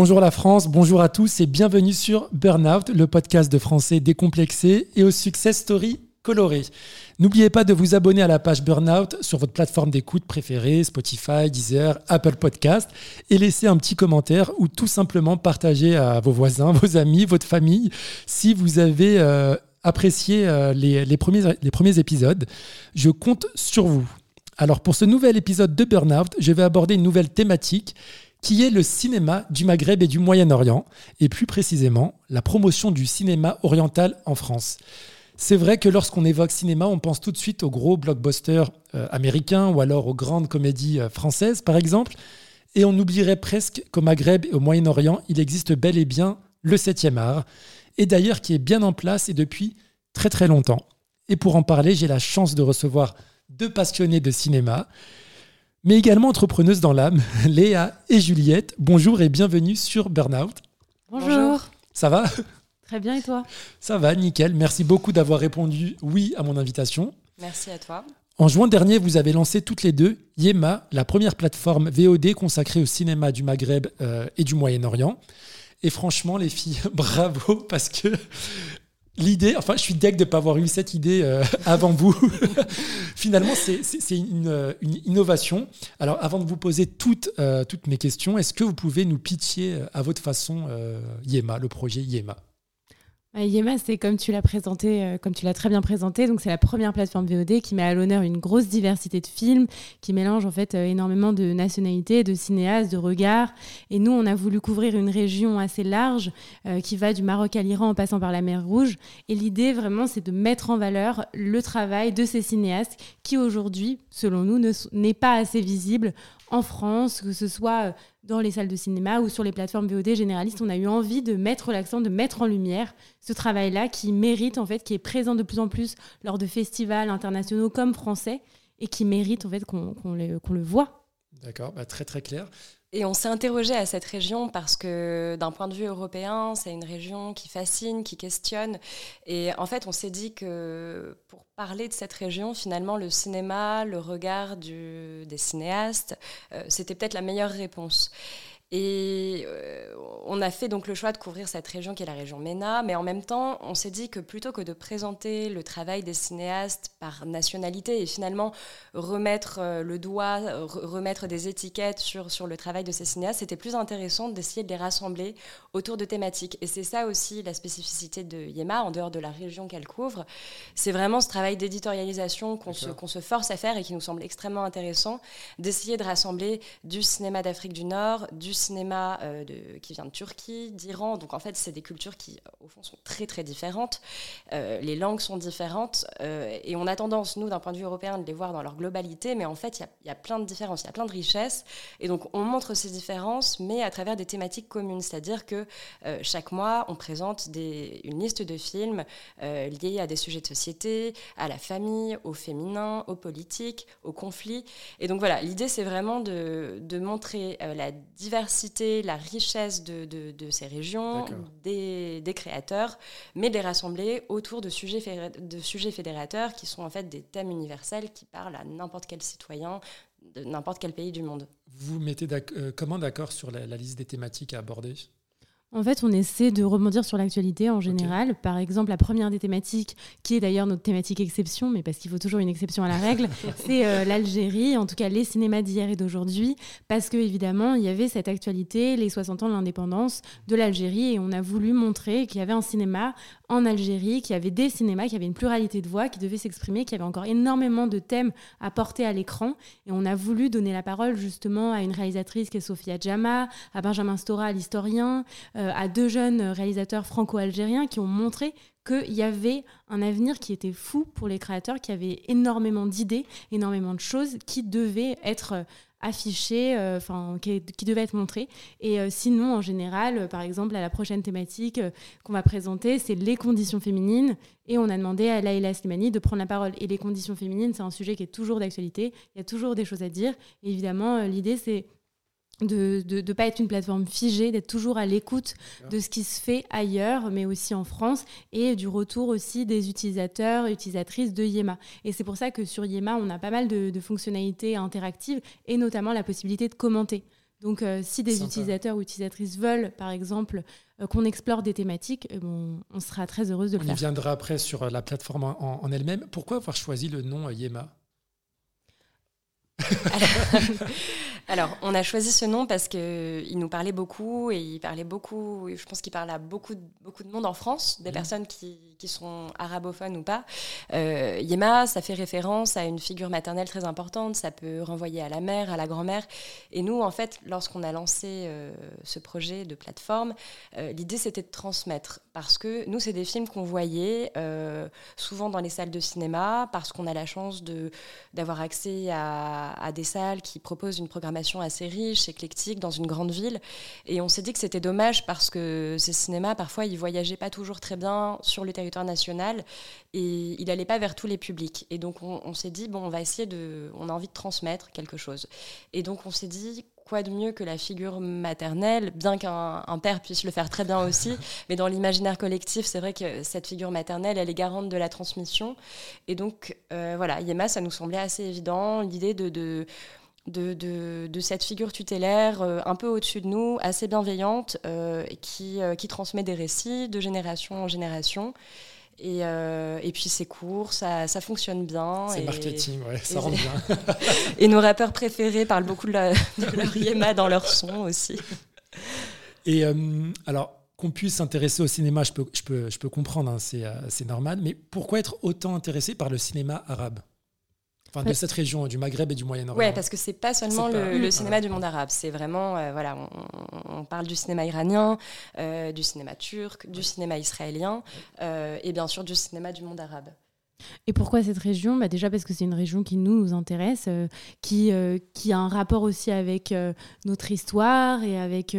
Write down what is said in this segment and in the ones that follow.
Bonjour la France, bonjour à tous et bienvenue sur Burnout, le podcast de français décomplexé et aux success story colorés. N'oubliez pas de vous abonner à la page Burnout sur votre plateforme d'écoute préférée, Spotify, Deezer, Apple Podcast, et laisser un petit commentaire ou tout simplement partager à vos voisins, vos amis, votre famille si vous avez euh, apprécié euh, les premiers épisodes. Je compte sur vous. Alors pour ce nouvel épisode de Burnout, je vais aborder une nouvelle thématique qui est le cinéma du Maghreb et du Moyen-Orient, et plus précisément la promotion du cinéma oriental en France. C'est vrai que lorsqu'on évoque cinéma, on pense tout de suite aux gros blockbusters euh, américains ou alors aux grandes comédies euh, françaises, par exemple, et on oublierait presque qu'au Maghreb et au Moyen-Orient, il existe bel et bien le 7e art, et d'ailleurs qui est bien en place et depuis très très longtemps. Et pour en parler, j'ai la chance de recevoir deux passionnés de cinéma mais également entrepreneuse dans l'âme, Léa et Juliette. Bonjour et bienvenue sur Burnout. Bonjour. Ça va? Très bien et toi? Ça va, nickel. Merci beaucoup d'avoir répondu oui à mon invitation. Merci à toi. En juin dernier, vous avez lancé toutes les deux Yema, la première plateforme VOD consacrée au cinéma du Maghreb euh, et du Moyen-Orient. Et franchement, les filles, bravo, parce que l'idée, enfin, je suis deg de ne pas avoir eu cette idée euh, avant vous. Finalement, c'est une, une, innovation. Alors, avant de vous poser toutes, euh, toutes mes questions, est-ce que vous pouvez nous pitcher euh, à votre façon Yema, le projet Yema? bah, Yema, c'est comme tu l'as présenté, euh, comme tu l'as très bien présenté. Donc, c'est la première plateforme VOD qui met à l'honneur une grosse diversité de films, qui mélange en fait euh, énormément de nationalités, de cinéastes, de regards. Et nous, on a voulu couvrir une région assez large euh, qui va du Maroc à l'Iran en passant par la mer Rouge. Et l'idée, vraiment, c'est de mettre en valeur le travail de ces cinéastes qui, aujourd'hui, selon nous, n'est pas assez visible en France, que ce soit dans les salles de cinéma ou sur les plateformes VOD généralistes, on a eu envie de mettre l'accent, de mettre en lumière ce travail-là qui mérite, en fait, qui est présent de plus en plus lors de festivals internationaux comme français et qui mérite, en fait, qu'on le, voit. D'accord, bah, très très clair. Et on s'est interrogé à cette région parce que d'un point de vue européen, c'est une région qui fascine, qui questionne. Et en fait, on s'est dit que pour parler de cette région, finalement, le cinéma, le regard des cinéastes, euh, c'était peut-être la meilleure réponse. Et euh, on a fait donc le choix de couvrir cette région qui est la région MENA, mais en même temps, on s'est dit que plutôt que de présenter le travail des cinéastes par nationalité et finalement remettre euh, le doigt, remettre des étiquettes sur, sur le travail de ces cinéastes, c'était plus intéressant d'essayer de les rassembler autour de thématiques. Et c'est ça aussi la spécificité de Yema, en dehors de la région qu'elle couvre. C'est vraiment ce travail d'éditorialisation qu'on se, se force à faire et qui nous semble extrêmement intéressant, d'essayer de rassembler du cinéma d'Afrique du Nord, du cinéma euh, qui vient de Turquie, d'Iran. Donc en fait, c'est des cultures qui, euh, au fond, sont très très différentes. Euh, les langues sont différentes et on a tendance, nous, d'un point de vue européen, de les voir dans leur globalité, mais en fait, il y, a plein de différences, il y a plein de richesses. Et donc on montre ces différences, mais à travers des thématiques communes. C'est-à-dire que chaque mois, on présente une liste de films liés à des sujets de société, à la famille, au féminin, aux politiques, aux conflits. Et donc voilà, l'idée, c'est vraiment de, de montrer la diversité la richesse de, de, ces régions, des, des, créateurs, mais de les rassembler autour de sujets, de sujets fédérateurs qui sont en fait des thèmes universels qui parlent à n'importe quel citoyen de n'importe quel pays du monde. Vous mettez euh, comment d'accord sur la, la liste des thématiques à aborder? En fait, on essaie de rebondir sur l'actualité en général. Par exemple, la première des thématiques, qui est d'ailleurs notre thématique exception, mais parce qu'il faut toujours une exception à la règle, c'est euh, l'Algérie, en tout cas les cinémas d'hier et d'aujourd'hui, parce que évidemment, il y avait cette actualité, les 60 ans de l'indépendance de l'Algérie, et on a voulu montrer qu'il y avait un cinéma en Algérie, qu'il y avait des cinémas, qu'il y avait une pluralité de voix qui devaient s'exprimer, qu'il y avait encore énormément de thèmes à porter à l'écran, et on a voulu donner la parole justement à une réalisatrice qui est Sophia Djama, à Benjamin Stora, l'historien, euh, à deux jeunes réalisateurs franco-algériens qui ont montré qu'il y avait un avenir qui était fou pour les créateurs, qui avait énormément d'idées, énormément de choses qui devaient être affichées, euh, enfin qui, devaient être montrées. Et euh, sinon, en général, par exemple, à la prochaine thématique qu'on va présenter, c'est les conditions féminines. Et on a demandé à Laïla Slimani de prendre la parole. Et les conditions féminines, c'est un sujet qui est toujours d'actualité. Il y a toujours des choses à dire. Et évidemment, l'idée, c'est de ne pas être une plateforme figée, d'être toujours à l'écoute de ce qui se fait ailleurs, mais aussi en France, et du retour aussi des utilisateurs et utilisatrices de Yema. Et c'est pour ça que sur Yema, on a pas mal de, fonctionnalités interactives, et notamment la possibilité de commenter Donc, si des utilisateurs ou utilisatrices veulent, par exemple, qu'on explore des thématiques, on, sera très heureuse de le faire. On y viendra après sur la plateforme en, en elle-même. Pourquoi avoir choisi le nom Yema? Alors, on a choisi ce nom parce qu'il nous parlait beaucoup et il parlait beaucoup, je pense qu'il parle à beaucoup, beaucoup de monde en France, des mmh. personnes qui, sont arabophones ou pas. Euh, Yema, ça fait référence à une figure maternelle très importante, ça peut renvoyer à la mère, à la grand-mère. Et nous, en fait, lorsqu'on a lancé euh, ce projet de plateforme, euh, l'idée c'était de transmettre parce que nous, c'est des films qu'on voyait souvent dans les salles de cinéma parce qu'on a la chance d'avoir accès à à, des salles qui proposent une programmation assez riche, éclectique, dans une grande ville. Et on s'est dit que c'était dommage parce que ces cinémas, parfois, ils voyageaient pas toujours très bien sur le territoire national et il n'allait pas vers tous les publics. Et donc, on, s'est dit, bon, on va essayer de. On a envie de transmettre quelque chose. Et donc, on s'est dit, quoi de mieux que la figure maternelle, bien qu'un père puisse le faire très bien aussi, mais dans l'imaginaire collectif, c'est vrai que cette figure maternelle, elle est garante de la transmission. Et donc, euh, voilà, Yema, ça nous semblait assez évident, l'idée de, de de, cette figure tutélaire euh, un peu au-dessus de nous, assez bienveillante, euh, qui, qui transmet des récits de génération en génération. Et, euh, et, puis c'est court, ça, ça, fonctionne bien. C'est marketing, ouais, ça rentre bien. et nos rappeurs préférés parlent beaucoup de, leur yéma dans leur son aussi. Et euh, alors, qu'on puisse s'intéresser au cinéma, je peux, je peux, je peux comprendre, hein, c'est euh, normal, mais pourquoi être autant intéressé par le cinéma arabe? Enfin, de cette région, du Maghreb et du Moyen-Orient. Oui, parce que c'est pas seulement le, cinéma du monde arabe. C'est vraiment, euh, voilà, on, parle du cinéma iranien, euh, du cinéma turc, du cinéma israélien euh, et bien sûr du cinéma du monde arabe. Et pourquoi cette région? Bah Déjà parce que c'est une région qui nous, intéresse, euh, qui, euh, qui a un rapport aussi avec euh, notre histoire et avec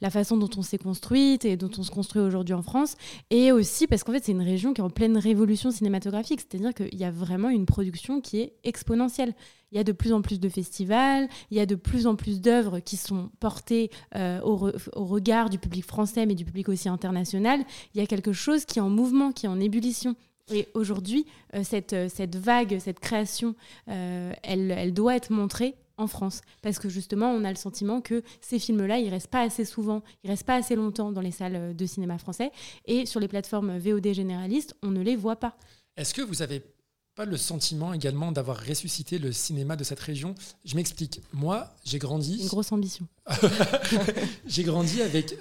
la façon dont on s'est construite et dont on se construit aujourd'hui en France. Et aussi parce qu'en fait, c'est une région qui est en pleine révolution cinématographique, c'est-à-dire qu'il y a vraiment une production qui est exponentielle. Il y a de plus en plus de festivals, il y a de plus en plus d'œuvres qui sont portées au, au regard du public français, mais du public aussi international. Il y a quelque chose qui est en mouvement, qui est en ébullition. Et aujourd'hui, euh, cette, euh, cette vague, cette création, euh, elle, elle doit être montrée en France. Parce que justement, on a le sentiment que ces films-là, ils restent pas assez souvent, ils restent pas assez longtemps dans les salles de cinéma français. Et sur les plateformes VOD généralistes, on ne les voit pas. Est-ce que vous avez pas le sentiment également d'avoir ressuscité le cinéma de cette région? Je m'explique. Moi, j'ai grandi... Une grosse ambition. j'ai grandi avec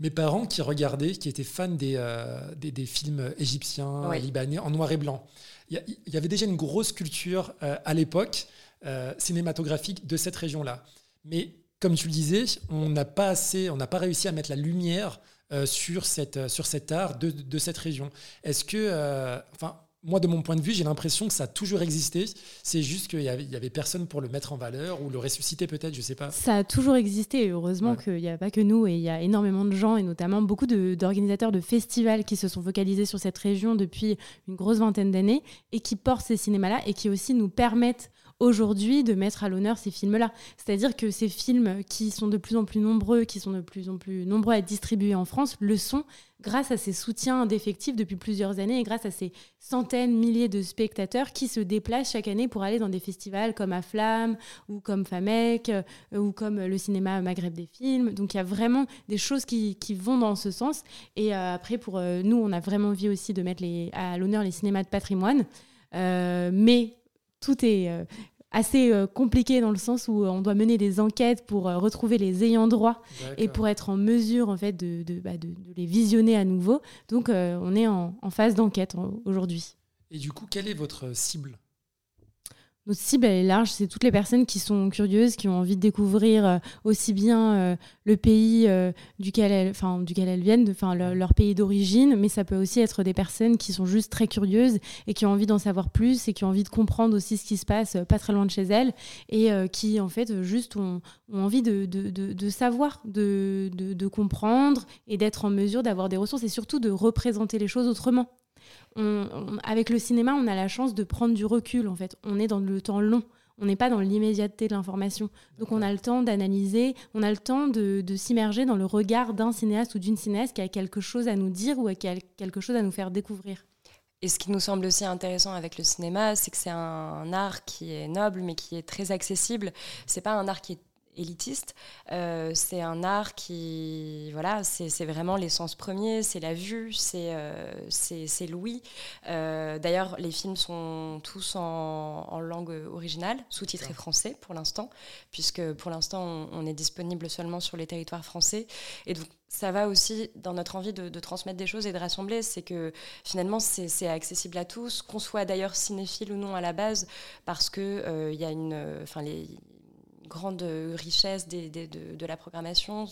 mes parents qui regardaient, qui étaient fans des, euh, des, films égyptiens, libanais, en noir et blanc. Il y, avait déjà une grosse culture euh, à l'époque euh, cinématographique de cette région-là. Mais comme tu le disais, on n'a pas assez, on n'a pas réussi à mettre la lumière sur, cette, sur cet art de, de cette région. Est-ce que, enfin, moi, de mon point de vue, j'ai l'impression que ça a toujours existé. C'est juste qu'il n'y avait, avait, personne pour le mettre en valeur ou le ressusciter peut-être, je ne sais pas. Ça a toujours existé. Et heureusement qu'il n'y a pas que nous et il y a énormément de gens et notamment beaucoup d'organisateurs de, festivals qui se sont focalisés sur cette région depuis une grosse vingtaine d'années et qui portent ces cinémas-là et qui aussi nous permettent aujourd'hui de mettre à l'honneur ces films-là. C'est-à-dire que ces films qui sont de plus en plus nombreux, qui sont de plus en plus nombreux à être distribués en France, le sont grâce à ces soutiens d'effectifs depuis plusieurs années et grâce à ces centaines, milliers de spectateurs qui se déplacent chaque année pour aller dans des festivals comme Aflam ou comme FAMEC euh, ou comme le cinéma Maghreb des films. Donc il y a vraiment des choses qui, vont dans ce sens. Et euh, après, pour euh, nous, on a vraiment envie aussi de mettre à l'honneur les cinémas de patrimoine. mais tout est euh, assez euh, compliqué dans le sens où on doit mener des enquêtes pour euh, retrouver les ayants droit et pour être en mesure en fait de, de, bah, de, les visionner à nouveau. Donc on est en, en phase d'enquête aujourd'hui. Et du coup, quelle est votre cible? Notre cible, est large. C'est toutes les personnes qui sont curieuses, qui ont envie de découvrir euh, aussi bien euh, le pays euh, duquel, elles, viennent, leur pays d'origine, mais ça peut aussi être des personnes qui sont juste très curieuses et qui ont envie d'en savoir plus et qui ont envie de comprendre aussi ce qui se passe pas très loin de chez elles et qui, en fait, juste ont, envie de savoir, de, comprendre et d'être en mesure d'avoir des ressources et surtout de représenter les choses autrement avec le cinéma, on a la chance de prendre du recul, en fait. On est dans le temps long. On n'est pas dans l'immédiateté de l'information. Donc on a le temps d'analyser, on a le temps de, s'immerger dans le regard d'un cinéaste ou d'une cinéaste qui a quelque chose à nous dire ou a quelque chose à nous faire découvrir. Et ce qui nous semble aussi intéressant avec le cinéma, c'est que c'est un, art qui est noble, mais qui est très accessible. C'est pas un art qui est élitiste. Euh, c'est un art qui, voilà, c'est vraiment l'essence premier, c'est la vue, c'est c'est l'ouïe. D'ailleurs, les films sont tous en, langue originale, sous-titrés français pour l'instant, puisque pour l'instant, on, on, est disponible seulement sur les territoires français. Et donc, ça va aussi dans notre envie de, transmettre des choses et de rassembler, c'est que finalement c'est accessible à tous, qu'on soit d'ailleurs cinéphile ou non à la base, parce que euh, il y a une, enfin les grande richesse de, de, la programmation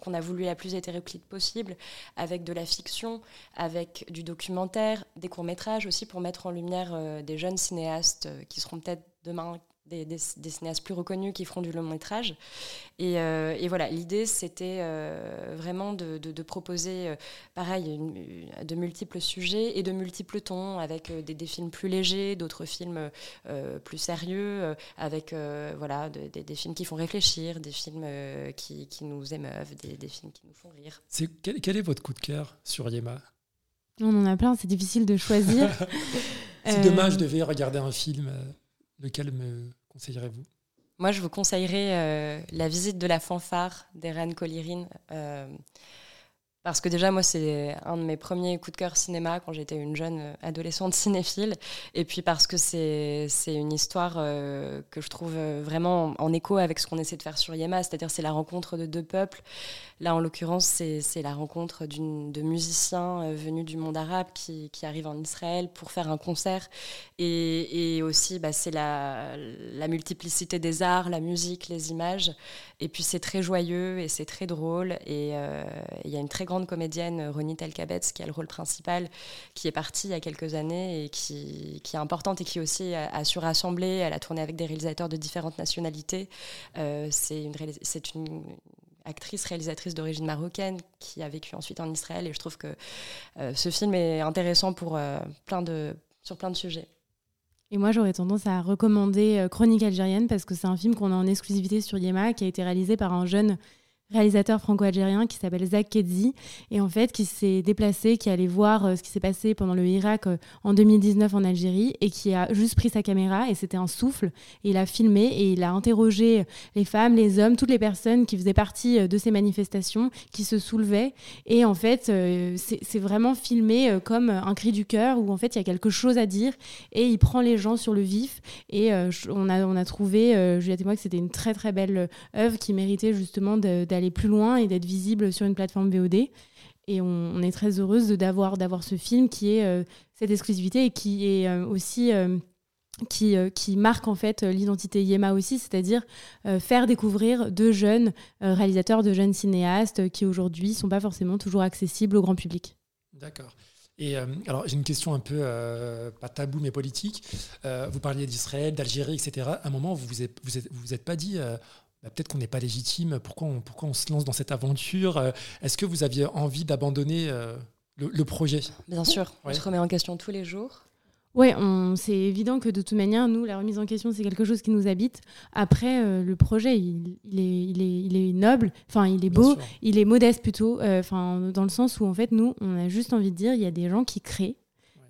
qu'on a voulu la plus hétéroclite possible, avec de la fiction, avec du documentaire, des courts métrages aussi pour mettre en lumière euh, des jeunes cinéastes euh, qui seront peut-être demain des, cinéastes plus reconnus qui feront du long métrage. Et, euh, voilà, l'idée, c'était euh, vraiment de, proposer, euh, pareil, de multiples sujets et de multiples tons, avec des, films plus légers, d'autres films plus sérieux, avec voilà, des, films qui font réfléchir, des films qui, nous émeuvent, des, films qui nous font rire. Quel, quel, est votre coup de cœur sur Yema? On en a plein, c'est difficile de choisir. c'est dommage, je devais regarder un film. Lequel me conseillerez-vous? Moi, je vous conseillerais euh, la visite de la fanfare d'Eren Colirine. Euh, parce que déjà, moi, c'est un de mes premiers coups de cœur cinéma quand j'étais une jeune euh, adolescente cinéphile. Et puis parce que c'est une histoire que je trouve vraiment en écho avec ce qu'on essaie de faire sur Yema, c'est-à-dire c'est la rencontre de deux peuples Là, en l'occurrence, c'est la rencontre de musiciens euh, venus du monde arabe qui, qui, arrivent en Israël pour faire un concert. Et, aussi, bah, c'est la, la, multiplicité des arts, la musique, les images. Et puis, c'est très joyeux et c'est très drôle. Et euh, il y a une très grande comédienne, Ronit Elkabetz, qui a le rôle principal, qui est partie il y a quelques années et qui, est importante et qui aussi a, su rassembler. Elle a tourné avec des réalisateurs de différentes nationalités. Euh, c'est une, actrice, réalisatrice d'origine marocaine qui a vécu ensuite en Israël. Et je trouve que euh, ce film est intéressant pour, euh, plein de, sur plein de sujets. Et moi, j'aurais tendance à recommander euh, Chronique algérienne parce que c'est un film qu'on a en exclusivité sur Yema, qui a été réalisé par un jeune réalisateur franco-algérien qui s'appelle Zach Kedzi et en fait qui s'est déplacé, qui allait voir euh, ce qui s'est passé pendant le Irak euh, en 2019 en Algérie et qui a juste pris sa caméra et c'était un souffle et il a filmé et il a interrogé les femmes, les hommes, toutes les personnes qui faisaient partie euh, de ces manifestations, qui se soulevaient et en fait c'est vraiment filmé comme un cri du cœur où en fait il y a quelque chose à dire et il prend les gens sur le vif et on, a, on a trouvé, Juliette et moi, que c'était une très très belle œuvre qui méritait justement d'aller aller plus loin et d'être visible sur une plateforme VOD. Et on, est très heureuse d'avoir d'avoir ce film qui est euh, cette exclusivité et qui est euh, aussi euh, qui, qui, marque en fait l'identité Yema aussi, c'est-à-dire faire découvrir de jeunes réalisateurs, de jeunes cinéastes qui aujourd'hui sont pas forcément toujours accessibles au grand public. D'accord. Et alors j'ai une question un peu pas tabou mais politique. vous parliez d'Israël, d'Algérie, etc. À un moment vous vous êtes, vous vous êtes pas dit bah, peut-être qu'on n'est pas légitime, pourquoi on, pourquoi on se lance dans cette aventure euh, Est-ce que vous aviez envie d'abandonner euh, le, projet? Bien sûr, on se remet en question tous les jours. Oui, c'est évident que de toute manière, nous, la remise en question, c'est quelque chose qui nous habite. Après, euh, le projet, il, est, il, est, il, est, noble, enfin, il est beau, il est modeste plutôt, enfin, dans le sens où, en fait, nous, on a juste envie de dire, il y a des gens qui créent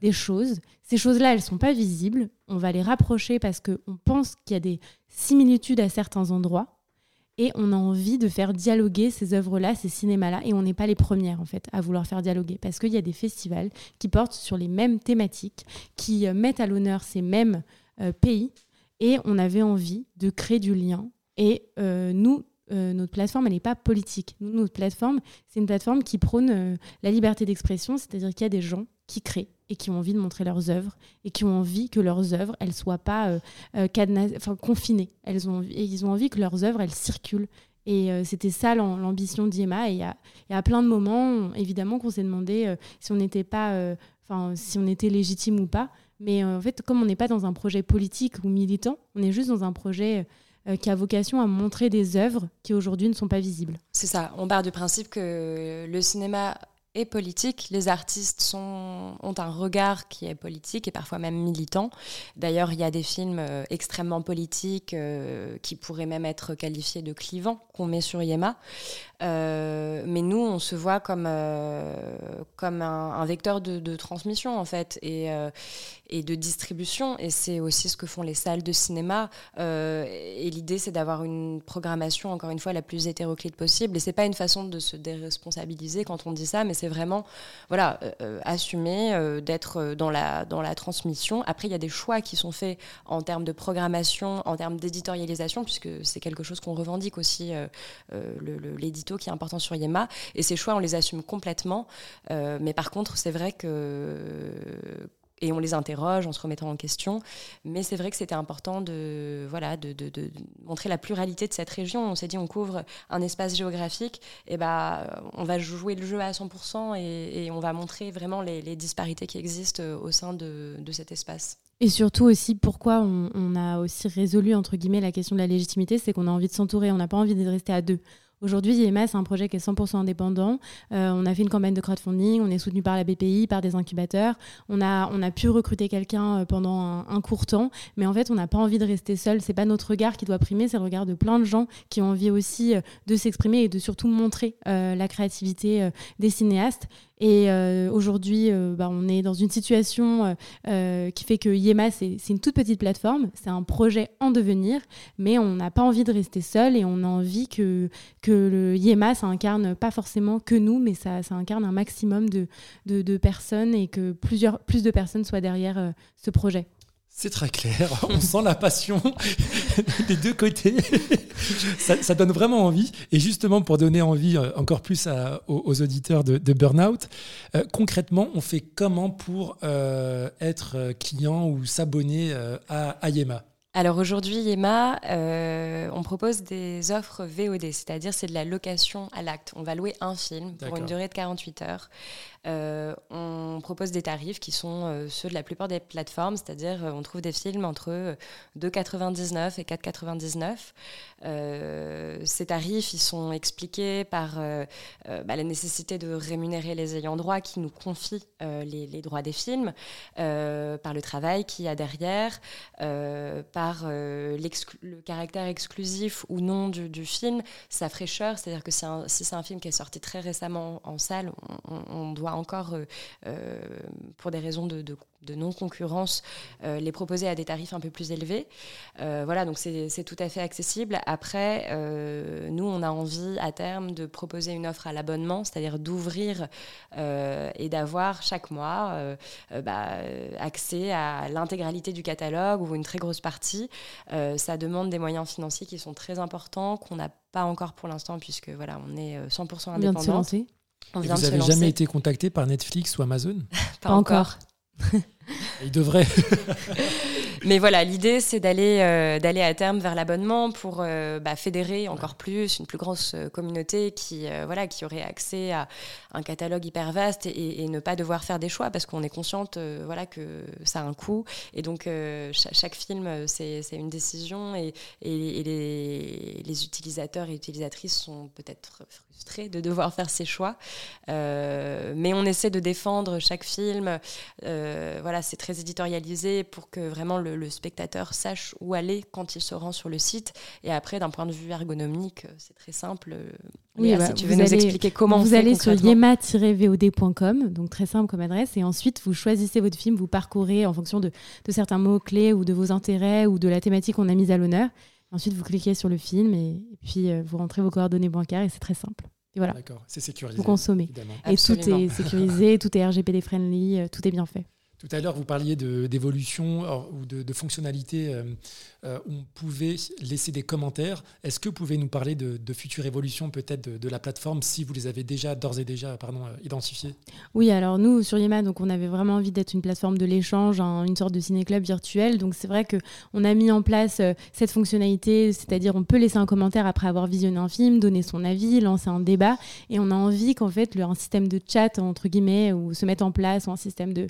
des choses. Ces choses-là, elles ne sont pas visibles. On va les rapprocher parce qu'on pense qu'il y a des similitudes à certains endroits et on a envie de faire dialoguer ces œuvres-là, ces cinémas-là, et on n'est pas les premières en fait à vouloir faire dialoguer, parce qu'il y a des festivals qui portent sur les mêmes thématiques, qui euh, mettent à l'honneur ces mêmes euh, pays, et on avait envie de créer du lien. Et euh, nous, notre plateforme, elle n'est pas politique. Notre plateforme, c'est une plateforme qui prône la liberté d'expression, c'est-à-dire qu'il y a des gens qui créent et qui ont envie de montrer leurs œuvres et qui ont envie que leurs œuvres elles soient pas euh, euh confinées. Elles ont et ils ont envie que leurs œuvres elles circulent. Et euh, c'était ça l'ambition d'IEMA et y a, plein de moments évidemment qu'on s'est demandé si on n'était pas enfin si on était légitime ou pas. Mais en fait comme on n'est pas dans un projet politique ou militant on est juste dans un projet qui a vocation à montrer des œuvres qui aujourd'hui ne sont pas visibles. C'est ça, on part du principe que le cinéma et politique. Les artistes ont un regard qui est politique et parfois même militant. D'ailleurs, il y a des films euh, extrêmement politiques euh, qui pourraient même être qualifiés de clivants qu'on met sur Yema. Euh, mais nous, on se voit comme, comme un, vecteur de, de, transmission, en fait, et, et de distribution. Et c'est aussi ce que font les salles de cinéma. et l'idée, c'est d'avoir une programmation, encore une fois, la plus hétéroclite possible. Et c'est pas une façon de se déresponsabiliser quand on dit ça, mais c'est vraiment, voilà, assumer d'être dans la, dans la transmission. Après, il y a des choix qui sont faits en termes de programmation, en termes d'éditorialisation, puisque c'est quelque chose qu'on revendique aussi, euh, euh, l'édito qui est important sur Yema. Et ces choix, on les assume complètement. Euh, mais par contre, c'est vrai que et on les interroge en se remettant en question. Mais c'est vrai que c'était important de, voilà, de, de, montrer la pluralité de cette région. On s'est dit, on couvre un espace géographique, et bah, on va jouer le jeu à 100% et, on va montrer vraiment les, disparités qui existent au sein de, de cet espace. Et surtout aussi, pourquoi on, a aussi résolu, entre guillemets, la question de la légitimité, c'est qu'on a envie de s'entourer, on n'a pas envie de rester à deux. Aujourd'hui, IEMA, c'est un projet qui est 100% indépendant. Euh, on a fait une campagne de crowdfunding, on est soutenu par la BPI, par des incubateurs. On a, on a pu recruter quelqu'un euh, pendant un, court temps, mais en fait, on n'a pas envie de rester seul. C'est pas notre regard qui doit primer, c'est le regard de plein de gens qui ont envie aussi euh, de s'exprimer et de surtout montrer la créativité des cinéastes. Et euh, aujourd'hui, euh, bah, on est dans une situation euh, qui fait que Yema, c'est une toute petite plateforme, c'est un projet en devenir, mais on n'a pas envie de rester seul et on a envie que, le Yema, ça incarne pas forcément que nous, mais ça, ça incarne un maximum de, personnes et que plus de personnes soient derrière ce projet. C'est très clair, on sent la passion des deux côtés. ça, donne vraiment envie. Et justement, pour donner envie euh, encore plus aux, auditeurs de, Burnout, euh, concrètement, on fait comment pour euh, être client ou s'abonner à, à Yema? Alors aujourd'hui, Yema, on propose des offres VOD, c'est-à-dire c'est de la location à l'acte. On va louer un film pour une durée de 48 heures. Euh, on propose des tarifs qui sont euh, ceux de la plupart des plateformes, c'est-à-dire euh, on trouve des films entre 2,99 et 4,99. ces tarifs, ils sont expliqués par bah, la nécessité de rémunérer les ayants droit qui nous confient les, droits des films, par le travail qu'il y a derrière, par le caractère exclusif ou non du, film, sa fraîcheur, c'est-à-dire que si, c'est un film qui est sorti très récemment en salle, on doit encore, euh, euh, pour des raisons de, non-concurrence, euh, les proposer à des tarifs un peu plus élevés. voilà, donc c'est tout à fait accessible. Après, nous, on a envie à terme de proposer une offre à l'abonnement, c'est-à-dire d'ouvrir et d'avoir chaque mois bah, accès à l'intégralité du catalogue ou une très grosse partie. ça demande des moyens financiers qui sont très importants, qu'on n'a pas encore pour l'instant, puisque voilà, on est 100% indépendant vous n'avez jamais été contacté par Netflix ou Amazon Pas, encore. Il devrait. Mais voilà, l'idée, c'est d'aller euh, d'aller à terme vers l'abonnement pour euh, bah, fédérer encore plus une plus grosse euh, communauté qui voilà qui aurait accès à un catalogue hyper vaste et, ne pas devoir faire des choix parce qu'on est consciente voilà que ça a un coût et donc chaque, film c'est une décision et, et les, les, utilisateurs et utilisatrices sont peut-être frustrés de devoir faire ces choix, mais on essaie de défendre chaque film. voilà, c'est très éditorialisé pour que vraiment le le, spectateur sache où aller quand il se rend sur le site. Et après, d'un point de vue ergonomique, euh, c'est très simple. Oui, bah, si tu veux nous expliquer comment vous allez sur yema-vod.com, donc très simple comme adresse, et ensuite vous choisissez votre film, vous parcourez en fonction de, certains mots-clés ou de vos intérêts ou de la thématique qu'on a mise à l'honneur. Ensuite, vous cliquez sur le film et, puis euh, vous rentrez vos coordonnées bancaires et c'est très simple. Et voilà. D'accord, c'est sécurisé. Vous consommez. Et tout est sécurisé, tout est RGPD friendly, euh, tout est bien fait. Tout à l'heure, vous parliez d'évolution ou de, de euh, euh, on pouvait laisser des commentaires. Est-ce que vous pouvez nous parler de, futures évolutions peut-être de, la plateforme si vous les avez déjà d'ores et déjà pardon, euh, identifiées? Oui, alors nous sur Yema, donc on avait vraiment envie d'être une plateforme de l'échange, une sorte de ciné-club virtuel. Donc c'est vrai que on a mis en place cette fonctionnalité, c'est-à-dire on peut laisser un commentaire après avoir visionné un film, donner son avis, lancer un débat, et on a envie qu'en fait un système de chat entre guillemets ou se mette en place ou un système de,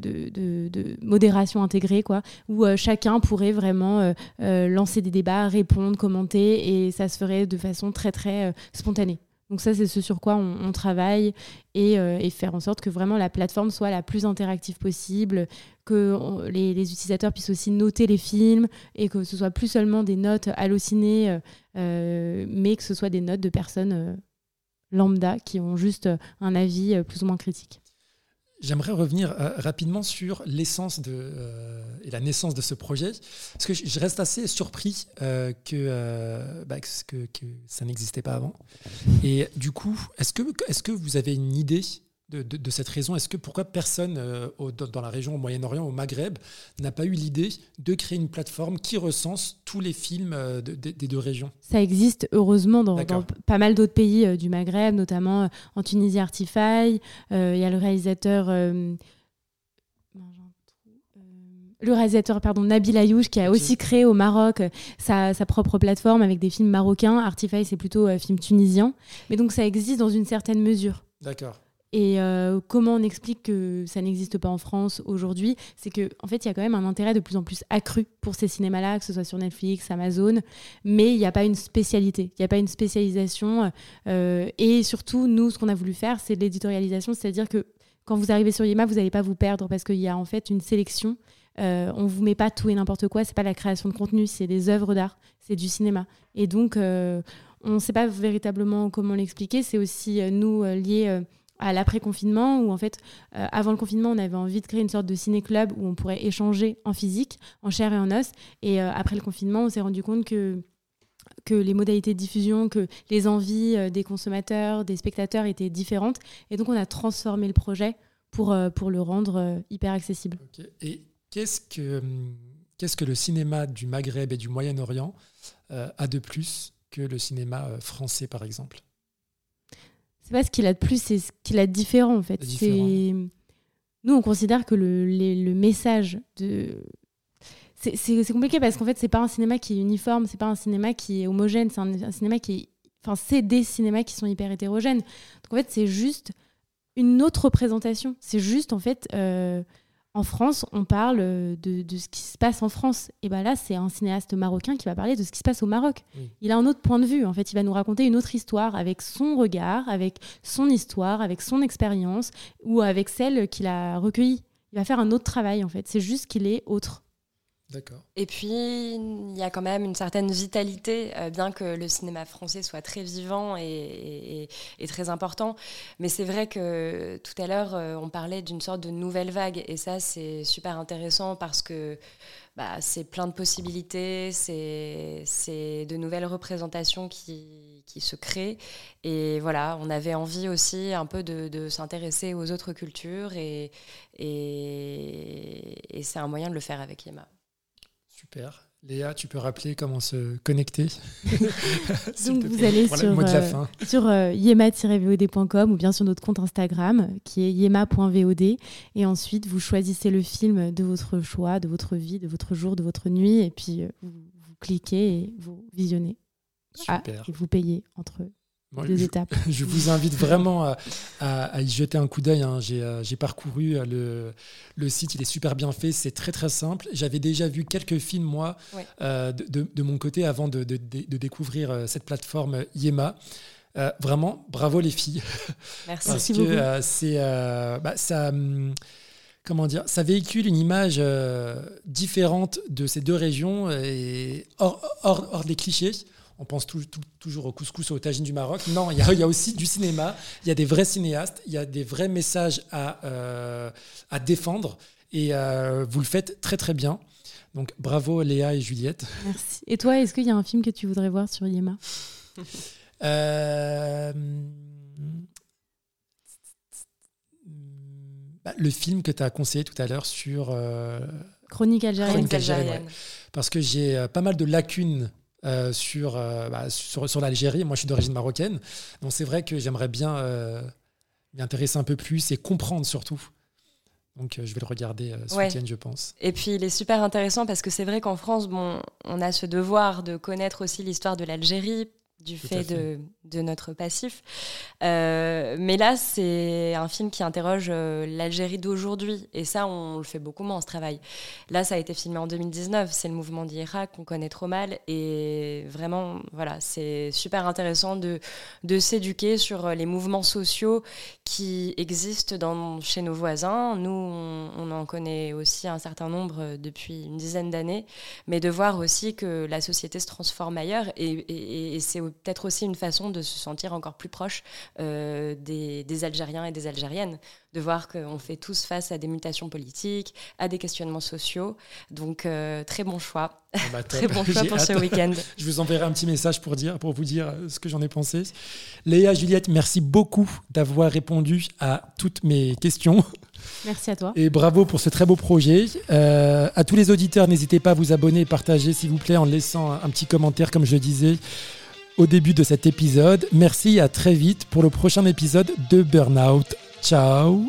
de modération intégrée quoi, où chacun pourrait vraiment euh, euh, lancer des débats, répondre, commenter, et ça se ferait de façon très très euh, spontanée. Donc ça, c'est ce sur quoi on, travaille et, faire en sorte que vraiment la plateforme soit la plus interactive possible, que les, utilisateurs puissent aussi noter les films et que ce soit plus seulement des notes hallucinées, mais que ce soit des notes de personnes lambda qui ont juste un avis plus ou moins critique. J'aimerais revenir rapidement sur l'essence de, et la naissance de ce projet, parce que je reste assez surpris que, bah, que, que, ça n'existait pas avant. Et du coup, est-ce que, est que vous avez une idée de, cette raison Est-ce que pourquoi personne euh, dans la région au Moyen-Orient, au Maghreb, n'a pas eu l'idée de créer une plateforme qui recense tous les films euh, des deux régions? Ça existe heureusement dans, pas mal d'autres pays euh, du Maghreb, notamment en Tunisie Artify. Il y a le réalisateur le réalisateur pardon, Nabil Ayouch qui a aussi créé au Maroc sa, propre plateforme avec des films marocains. Artify, c'est plutôt un film tunisien. Mais donc ça existe dans une certaine mesure. D'accord. Et euh, comment on explique que ça n'existe pas en France aujourd'hui C'est qu'en en fait, il y a quand même un intérêt de plus en plus accru pour ces cinémas-là, que ce soit sur Netflix, Amazon, mais il n'y a pas une spécialité, il n'y a pas une spécialisation. Euh, et surtout, nous, ce qu'on a voulu faire, c'est l'éditorialisation, c'est-à-dire que quand vous arrivez sur Yema, vous n'allez pas vous perdre parce qu'il y a en fait une sélection. Euh, on vous met pas tout et n'importe quoi, c'est pas la création de contenu, c'est des œuvres d'art, c'est du cinéma. Et donc, on ne sait pas véritablement comment l'expliquer. C'est aussi nous lié à l'après-confinement, où en fait, euh, avant le confinement, on avait envie de créer une sorte de ciné-club où on pourrait échanger en physique, en chair et en os. Et euh, après le confinement, on s'est rendu compte que que les modalités de diffusion, que les envies euh, des consommateurs, des spectateurs étaient différentes. Et donc, on a transformé le projet pour, pour le rendre hyper accessible. Et qu'est-ce que, hum, qu'est-ce que le cinéma du Maghreb et du Moyen-Orient a de plus que le cinéma français, par exemple? C'est pas ce qu'il a de plus, c'est ce qu'il a de différent en fait. Nous on considère que le, le message de c'est compliqué parce qu'en fait c'est pas un cinéma qui est uniforme, c'est pas un cinéma qui est homogène, c'est un, cinéma qui est enfin c'est des cinémas qui sont hyper hétérogènes. Donc en fait c'est juste une autre représentation. C'est juste en fait euh, en France, on parle de, ce qui se passe en France. Et bien là, c'est un cinéaste marocain qui va parler de ce qui se passe au Maroc. Il a un autre point de vue. En fait, il va nous raconter une autre histoire avec son regard, avec son histoire, avec son expérience ou avec celle qu'il a recueillie. Il va faire un autre travail, en fait. C'est juste qu'il est autre. Et puis, il y a quand même une certaine vitalité, euh, bien que le cinéma français soit très vivant et, très important. Mais c'est vrai que tout à l'heure, euh, on parlait d'une sorte de nouvelle vague. Et ça, c'est super intéressant parce que bah, c'est plein de possibilités, c'est de nouvelles représentations qui, se créent. Et voilà, on avait envie aussi un peu de, de s'intéresser aux autres cultures. Et, et c'est un moyen de le faire avec Yema. Super. Léa, tu peux rappeler comment se connecter Donc vous allez sur, euh, sur euh, yema-vod.com ou bien sur notre compte Instagram qui est yema.vod et ensuite vous choisissez le film de votre choix, de votre vie, de votre jour, de votre nuit et puis euh, vous, cliquez et vous visionnez. Super. Ah, et vous payez entre je, étapes. Je vous invite vraiment à, y jeter un coup d'œil. Hein. Euh, j'ai parcouru euh, le, site, il est super bien fait, c'est très très simple. J'avais déjà vu quelques films, moi, euh, de, mon côté, avant de, découvrir cette plateforme Yema. vraiment, bravo les filles. Merci. Parce que c'est bah, ça. Hum, comment dire, ça véhicule une image différente de ces deux régions et hors, hors des clichés on pense toujours au couscous au tagine du Maroc. Non, il y, a, aussi du cinéma, il y a des vrais cinéastes, il y a des vrais messages à, euh, à défendre et euh, vous le faites très très bien. Donc bravo Léa et Juliette. Merci. Et toi, est-ce qu'il y a un film que tu voudrais voir sur Yema? Euh, bah, Le film que tu as conseillé tout à l'heure sur... Chronique algérienne. Parce que j'ai pas mal de lacunes euh, sur, euh, bah, sur, sur l'Algérie. Moi, je suis d'origine marocaine. Donc, c'est vrai que j'aimerais bien euh, m'y intéresser un peu plus et comprendre surtout. Donc, je vais le regarder ce week-end, je pense. Et puis, il est super intéressant parce que c'est vrai qu'en France, bon, on a ce devoir de connaître aussi l'histoire de l'Algérie du fait, De, de, notre passif. Euh, mais là, c'est un film qui interroge euh, l'Algérie d'aujourd'hui. Et ça, on le fait beaucoup moins, ce travail. Là, ça a été filmé en 2019. C'est le mouvement d'Irak qu'on connaît trop mal. Et vraiment, voilà, c'est super intéressant de, de s'éduquer sur les mouvements sociaux qui existent dans, chez nos voisins. Nous, on, en connaît aussi un certain nombre depuis une dizaine d'années. Mais de voir aussi que la société se transforme ailleurs. Et, et, et c'est peut-être aussi une façon de se sentir encore plus proche des, des, Algériens et des Algériennes, de voir qu'on fait tous face à des mutations politiques, à des questionnements sociaux. Donc, très bon choix. Ah bah, très bon choix pour ce week-end. Je vous enverrai un petit message pour, dire, pour vous dire ce que j'en ai pensé. Léa, Juliette, merci beaucoup d'avoir répondu à toutes mes questions. Merci à toi. Et bravo pour ce très beau projet. Euh, à tous les auditeurs, n'hésitez pas à vous abonner et partager, s'il vous plaît, en laissant un petit commentaire, comme je disais au début de cet épisode. Merci, à très vite pour le prochain épisode de Burnout. Ciao